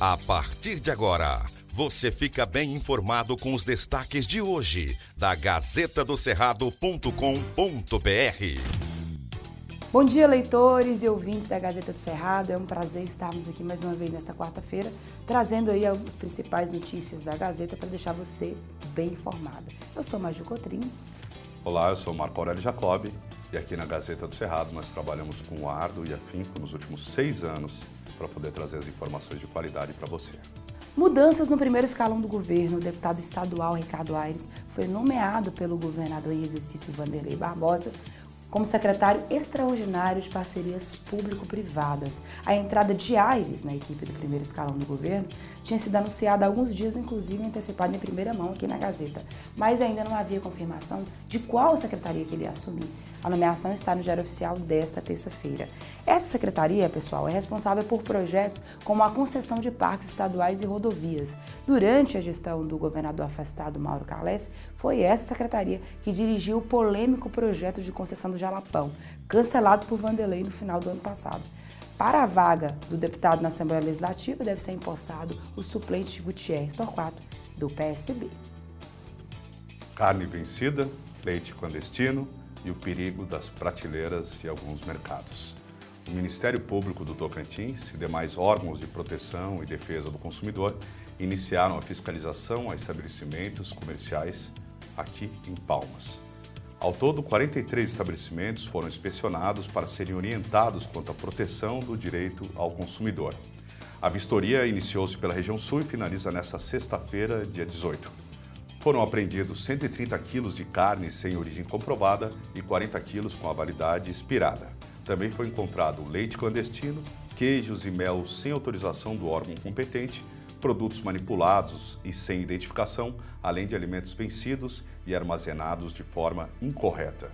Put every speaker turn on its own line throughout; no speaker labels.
A partir de agora, você fica bem informado com os destaques de hoje da Gazeta do Cerrado.com.br.
Bom dia, leitores e ouvintes da Gazeta do Cerrado. É um prazer estarmos aqui mais uma vez nesta quarta-feira, trazendo aí as principais notícias da Gazeta para deixar você bem informado. Eu sou Maju Cotrim.
Olá, eu sou Marco Aurélio Jacobi e aqui na Gazeta do Cerrado nós trabalhamos com árduo e afinco nos últimos seis anos para poder trazer as informações de qualidade para você.
Mudanças no primeiro escalão do governo. O deputado estadual Ricardo Aires foi nomeado pelo governador em exercício Vanderlei Barbosa como secretário extraordinário de parcerias público-privadas. A entrada de Aires na equipe do primeiro escalão do governo tinha sido anunciada há alguns dias, inclusive antecipada em primeira mão aqui na Gazeta, mas ainda não havia confirmação de qual secretaria que ele ia assumir. A nomeação está no Diário Oficial desta terça-feira. Essa secretaria, pessoal, é responsável por projetos como a concessão de parques estaduais e rodovias. Durante a gestão do governador afastado Mauro Carles, foi essa secretaria que dirigiu o polêmico projeto de concessão do Jalapão, cancelado por Vanderlei no final do ano passado. Para a vaga do deputado na Assembleia Legislativa, deve ser empossado o suplente Gutierrez Torquato, do PSB.
Carne vencida, leite clandestino, e o perigo das prateleiras e alguns mercados. O Ministério Público do Tocantins e demais órgãos de proteção e defesa do consumidor iniciaram a fiscalização a estabelecimentos comerciais aqui em Palmas. Ao todo, 43 estabelecimentos foram inspecionados para serem orientados quanto à proteção do direito ao consumidor. A vistoria iniciou-se pela região sul e finaliza nesta sexta-feira, dia 18. Foram apreendidos 130 quilos de carne sem origem comprovada e 40 quilos com a validade expirada. Também foi encontrado leite clandestino, queijos e mel sem autorização do órgão competente, produtos manipulados e sem identificação, além de alimentos vencidos e armazenados de forma incorreta.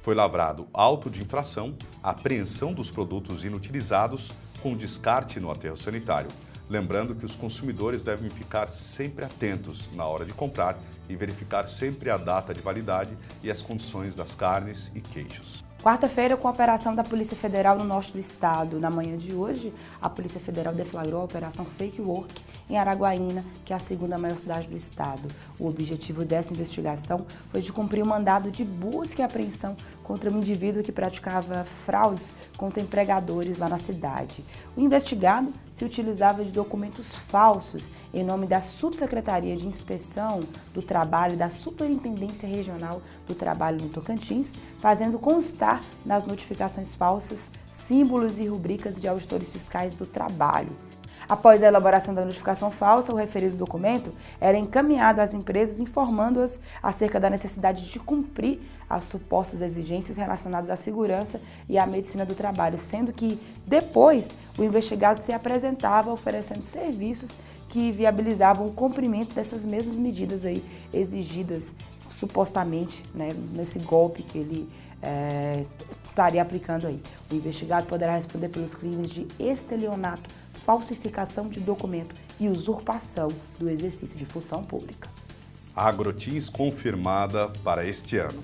Foi lavrado auto de infração, apreensão dos produtos inutilizados com descarte no aterro sanitário Lembrando que os consumidores devem ficar sempre atentos na hora de comprar e verificar sempre a data de validade e as condições das carnes e queijos.
Quarta-feira, com a operação da Polícia Federal no norte do estado. Na manhã de hoje, a Polícia Federal deflagrou a Operação Fake Work em Araguaína, que é a segunda maior cidade do estado. O objetivo dessa investigação foi de cumprir o um mandado de busca e apreensão contra um indivíduo que praticava fraudes contra empregadores lá na cidade. O investigado se utilizava de documentos falsos em nome da Subsecretaria de Inspeção do Trabalho da Superintendência Regional do Trabalho no Tocantins, fazendo constar nas notificações falsas símbolos e rubricas de auditores fiscais do trabalho. Após a elaboração da notificação falsa, o referido documento era encaminhado às empresas informando-as acerca da necessidade de cumprir as supostas exigências relacionadas à segurança e à medicina do trabalho, sendo que depois o investigado se apresentava oferecendo serviços que viabilizavam o cumprimento dessas mesmas medidas aí exigidas supostamente né, nesse golpe que ele é, estaria aplicando aí. O investigado poderá responder pelos crimes de estelionato, falsificação de documento e usurpação do exercício de função pública.
Agrotins confirmada para este ano.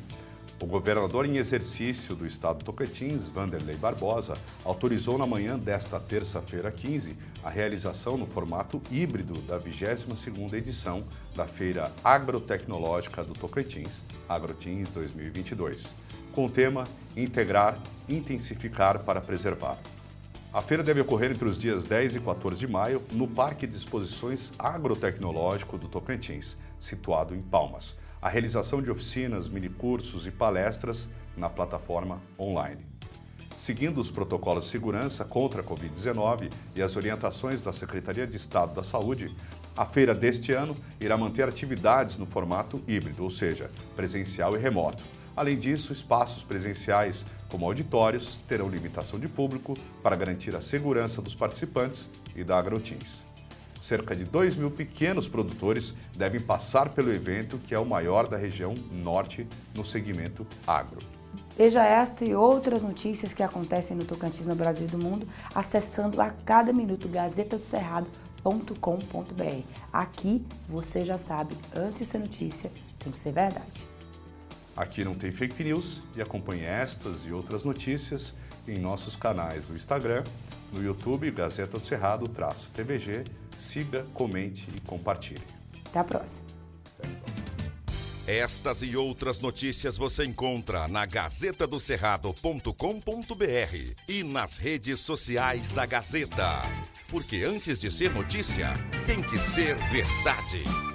O governador em exercício do estado do Tocantins, Vanderlei Barbosa, autorizou na manhã desta terça-feira 15 a realização no formato híbrido da 22ª edição da Feira Agrotecnológica do Tocantins, Agrotins 2022, com o tema Integrar, Intensificar para Preservar. A feira deve ocorrer entre os dias 10 e 14 de maio no Parque de Exposições Agrotecnológico do Tocantins, situado em Palmas a realização de oficinas, minicursos e palestras na plataforma online. Seguindo os protocolos de segurança contra a Covid-19 e as orientações da Secretaria de Estado da Saúde, a feira deste ano irá manter atividades no formato híbrido, ou seja, presencial e remoto. Além disso, espaços presenciais, como auditórios, terão limitação de público para garantir a segurança dos participantes e da Agrotins cerca de 2 mil pequenos produtores devem passar pelo evento, que é o maior da região norte no segmento agro.
Veja esta e outras notícias que acontecem no Tocantins, no Brasil e do mundo, acessando a cada minuto gazetadocerrado.com.br. Aqui você já sabe, antes de ser notícia, tem que ser verdade.
Aqui não tem fake news e acompanhe estas e outras notícias em nossos canais no Instagram, No YouTube, Gazeta do Cerrado, traço TVG. Siga, comente e compartilhe.
Até a próxima.
Estas e outras notícias você encontra na gazetadocerrado.com.br e nas redes sociais da Gazeta. Porque antes de ser notícia, tem que ser verdade.